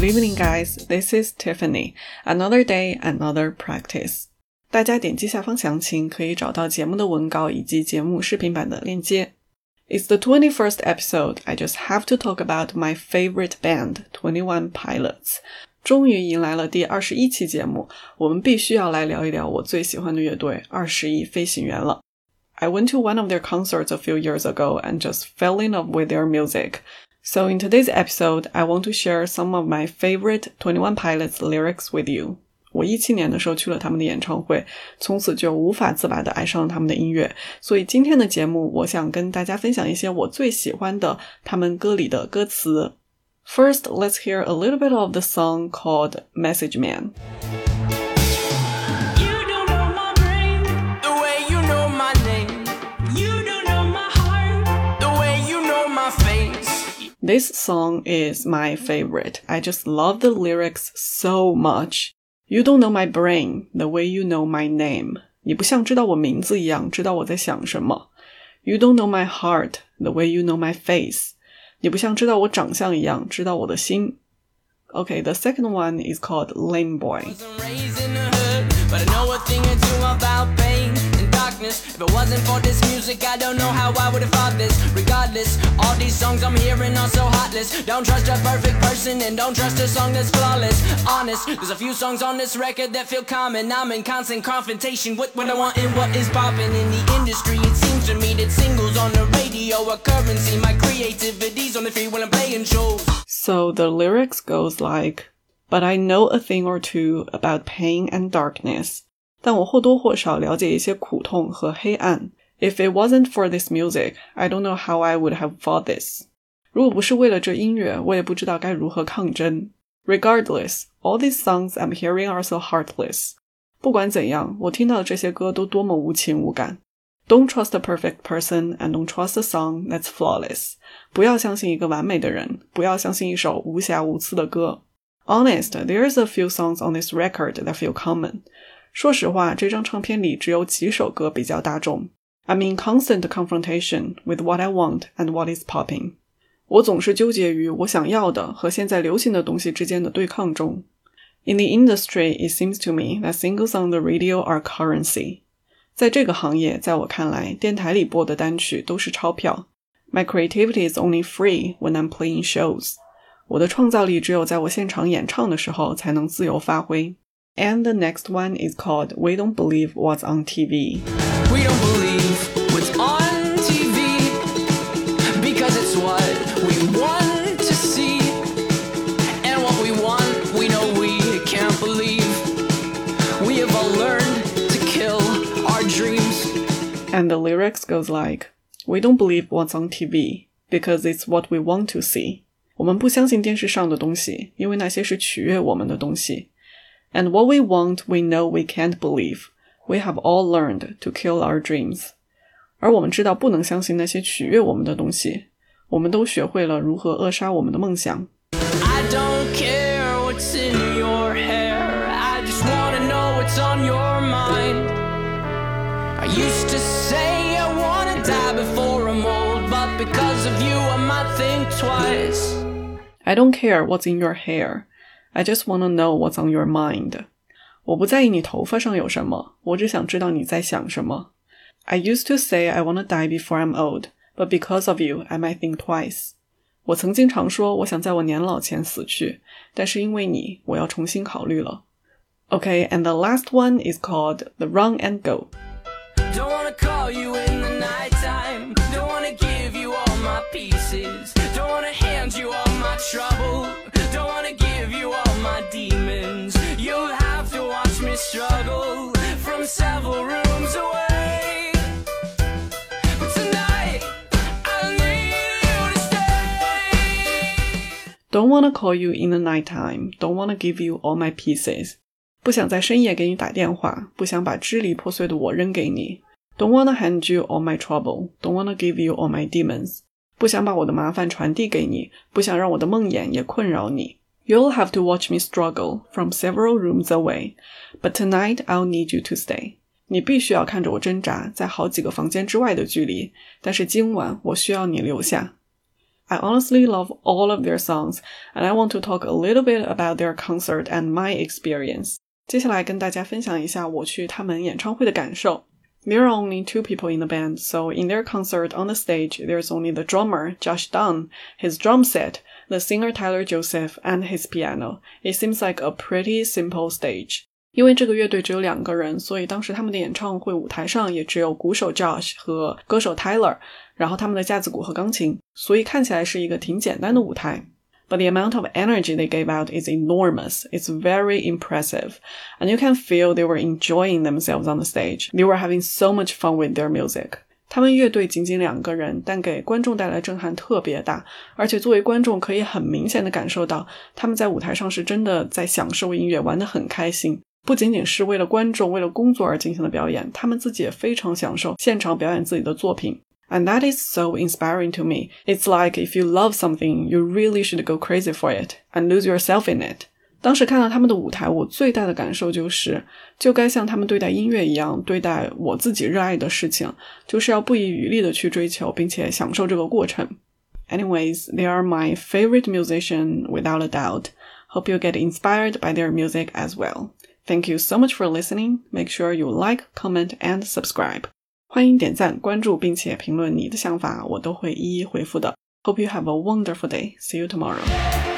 Good evening, guys. This is Tiffany. Another day, another practice. 大家点击下方详情，可以找到节目的文稿以及节目视频版的链接。It's the 21st episode. I just have to talk about my favorite band, Twenty One Pilots. 终于迎来了第二十一期节目，我们必须要来聊一聊我最喜欢的乐队二十一飞行员了。I went to one of their concerts a few years ago and just fell in love with their music. So in today's episode, I want to share some of my favorite Twenty One Pilots lyrics with you. 我一七年的时候去了他们的演唱会，从此就无法自拔的爱上了他们的音乐。所以今天的节目，我想跟大家分享一些我最喜欢的他们歌里的歌词。First, let's hear a little bit of the song called Message Man. This song is my favorite. I just love the lyrics so much. You don't know my brain the way you know my name. 你不像知道我名字一样知道我在想什么。You don't know my heart the way you know my face. 你不像知道我长相一样知道我的心。Okay, the second one is called Lane Boy. If it wasn't for this music, I don't know how I would have thought this. Regardless, all these songs I'm hearing are so heartless. Don't trust a perfect person and don't trust a song that's flawless. Honest, there's a few songs on this record that feel common. I'm in constant confrontation with what I want and what is popping in the industry. It seems to me that singles on the radio are currency. My creativity's on the free when I'm playing shows. So the lyrics goes like, but I know a thing or two about pain and darkness. 但我或多或少了解一些苦痛和黑暗。If it wasn't for this music, I don't know how I would have fought this. 如果不是为了这音乐，我也不知道该如何抗争。Regardless, all these songs I'm hearing are so heartless. 不管怎样，我听到的这些歌都多么无情无感。Don't trust a perfect person and don't trust a song that's flawless. 不要相信一个完美的人，不要相信一首无瑕无疵的歌。Honest, there's a few songs on this record that feel common. 说实话，这张唱片里只有几首歌比较大众。I'm in constant confrontation with what I want and what is popping。我总是纠结于我想要的和现在流行的东西之间的对抗中。In the industry, it seems to me that singles on the radio are currency。在这个行业，在我看来，电台里播的单曲都是钞票。My creativity is only free when I'm playing shows。我的创造力只有在我现场演唱的时候才能自由发挥。 And the next one is called We Don't Believe What's on TV. We don't believe what's on TV because it's what we want to see. And what we want, we know we can't believe. We have all learned to kill our dreams. And the lyrics goes like, We don't believe what's on TV because it's what we want to see. 我们不相信电视上的东西，因为那些是取悦我们的东西。 and what we want, we know we can't believe. We have all learned to kill our dreams. 而我们知道不能相信那些取悦我们的东西，我们都学会了如何扼杀我们的梦想。I don't care what's in your hair. I just wanna know what's on your mind. I used to say I wanna die before I'm old, but because of you, I might think twice. I don't care what's in your hair. I just wanna know what's on your mind。我不在意你头发上有什么，我只想知道你在想什么。I used to say I wanna die before I'm old, but because of you, I might think twice。我曾经常说我想在我年老前死去，但是因为你，我要重新考虑了。Okay, and the last one is called the Run and Go. Don't struggle from several rooms away. But tonight, I need you to stay. Don't wanna call you in the nighttime. Don't wanna give you all my pieces. 不想在深夜给你打电话，不想把支离破碎的我扔给你。Don't wanna hand you all my trouble. Don't wanna give you all my demons. 不想把我的麻烦传递给你，不想让我的梦魇也困扰你。 You'll have to watch me struggle from several rooms away, but tonight I'll need you to stay. 你必须要看着我挣扎在好几个房间之外的距离，但是今晚我需要你留下。I honestly love all of their songs, and I want to talk a little bit about their concert and my experience. 接下来跟大家分享一下我去他们演唱会的感受。There are only two people in the band, so in their concert on the stage, there's only the drummer, Josh Dun, his drum set, the singer Tyler Joseph, and his piano. It seems like a pretty simple stage. 因为这个乐队只有两个人，所以当时他们的演唱会舞台上也只有鼓手 Josh 和歌手 Tyler，然后他们的架子鼓和钢琴，所以看起来是一个挺简单的舞台。but the amount of energy they gave out is enormous. It's very impressive. And you can feel they were enjoying themselves on the stage. They were having so much fun with their music. 他们乐队仅仅两个人，但给观众带来震撼特别大。而且作为观众，可以很明显的感受到他们在舞台上是真的在享受音乐，玩得很开心。不仅仅是为了观众、为了工作而进行的表演，他们自己也非常享受现场表演自己的作品。and that is so inspiring to me. It's like if you love something, you really should go crazy for it and lose yourself in it. 当时看到他们的舞台，我最大的感受就是，就该像他们对待音乐一样对待我自己热爱的事情，就是要不遗余力的去追求，并且享受这个过程。Anyways, they are my favorite musician without a doubt. Hope you get inspired by their music as well. Thank you so much for listening. Make sure you like, comment, and subscribe. 欢迎点赞、关注，并且评论你的想法，我都会一一回复的。Hope you have a wonderful day. See you tomorrow.